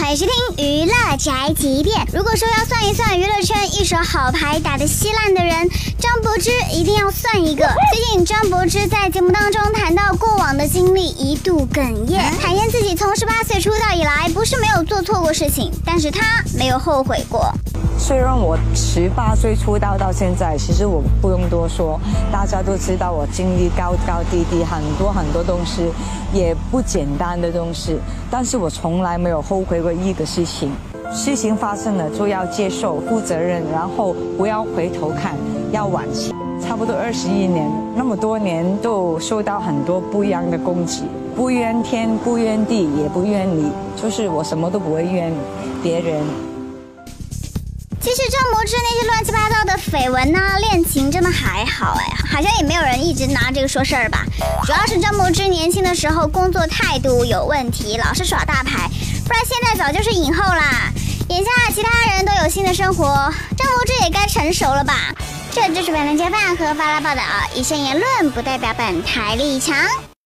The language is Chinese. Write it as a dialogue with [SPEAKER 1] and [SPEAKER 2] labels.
[SPEAKER 1] 欢迎收听娱乐宅急便。如果说要算一算娱乐圈一手好牌打得稀烂的人，张柏芝一定要算一个。最近张柏芝在节目当中谈到过往的经历，一度哽咽，坦言自己从十八岁出道以来，不是没有做错过事情，但是她没有后悔过。
[SPEAKER 2] 虽然我十八岁出道到现在，其实我不用多说，大家都知道我经历高高低低，很多很多东西，也不简单的东西。但是我从来没有后悔过一个事情。事情发生了就要接受、负责任，然后不要回头看，要往前。差不多二十一年，那么多年都受到很多不一样的攻击，不怨天不怨地也不怨你，就是我什么都不会怨别人。
[SPEAKER 1] 其实张柏芝那些乱七八糟的绯闻呢，恋情真的还好哎，好像也没有人一直拿这个说事儿吧。主要是张柏芝年轻的时候工作态度有问题，老是耍大牌，不然现在早就是影后啦。眼下其他人都有新的生活，张柏芝也该成熟了吧？这就是本台街饭和发拉报道，以上言论不代表本台立场。